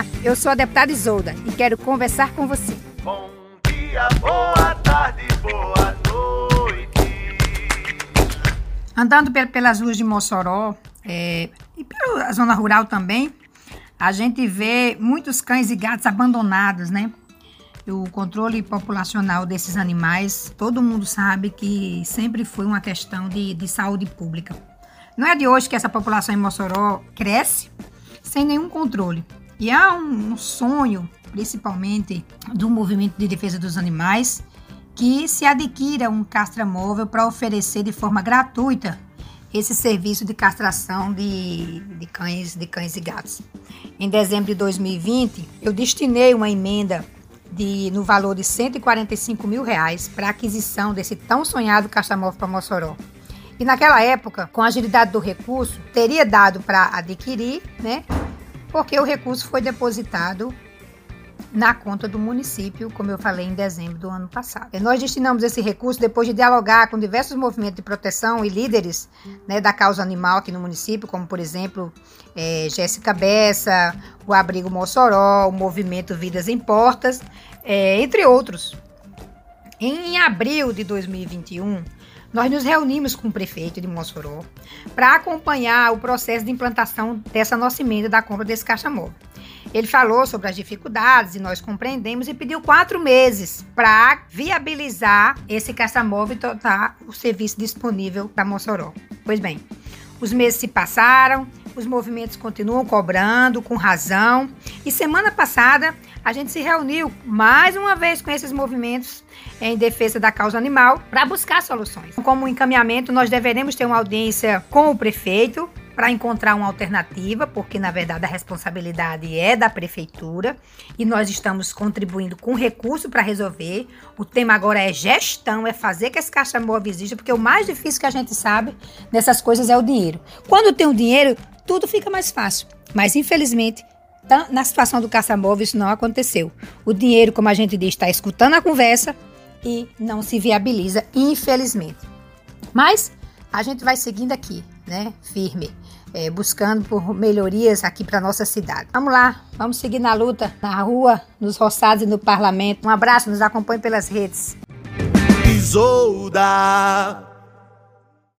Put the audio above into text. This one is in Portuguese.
Olá, eu sou a deputada Isolda e quero conversar com você. Bom dia, boa tarde, boa noite. Andando pel- pelas ruas de Mossoró é, e pela zona rural também, a gente vê muitos cães e gatos abandonados, né? O controle populacional desses animais, todo mundo sabe que sempre foi uma questão de, de saúde pública. Não é de hoje que essa população em Mossoró cresce sem nenhum controle. E há um, um sonho, principalmente do movimento de defesa dos animais, que se adquira um castramóvel para oferecer de forma gratuita esse serviço de castração de, de, cães, de cães e gatos. Em dezembro de 2020, eu destinei uma emenda de, no valor de 145 mil reais para a aquisição desse tão sonhado castramóvel para Mossoró. E naquela época, com a agilidade do recurso, teria dado para adquirir, né? Porque o recurso foi depositado na conta do município, como eu falei em dezembro do ano passado. Nós destinamos esse recurso depois de dialogar com diversos movimentos de proteção e líderes né, da causa animal aqui no município, como por exemplo é, Jéssica Bessa, o Abrigo Mossoró, o Movimento Vidas em Portas, é, entre outros. Em abril de 2021, nós nos reunimos com o prefeito de Mossoró para acompanhar o processo de implantação dessa nossa emenda da compra desse caixa-móvel. Ele falou sobre as dificuldades e nós compreendemos e pediu quatro meses para viabilizar esse caixa-móvel e tornar o serviço disponível para Mossoró. Pois bem, os meses se passaram, os movimentos continuam cobrando com razão e semana passada a gente se reuniu mais uma vez com esses movimentos em defesa da causa animal para buscar soluções. Como encaminhamento, nós deveremos ter uma audiência com o prefeito para encontrar uma alternativa, porque na verdade a responsabilidade é da prefeitura e nós estamos contribuindo com recurso para resolver. O tema agora é gestão, é fazer que esse caixa móvel exista, porque o mais difícil que a gente sabe nessas coisas é o dinheiro. Quando tem o dinheiro, tudo fica mais fácil. Mas infelizmente, na situação do caça-móvel isso não aconteceu. O dinheiro, como a gente diz, está escutando a conversa e não se viabiliza, infelizmente. Mas a gente vai seguindo aqui, né, firme, é, buscando por melhorias aqui para nossa cidade. Vamos lá, vamos seguir na luta, na rua, nos roçados e no parlamento. Um abraço, nos acompanhe pelas redes. Isolda.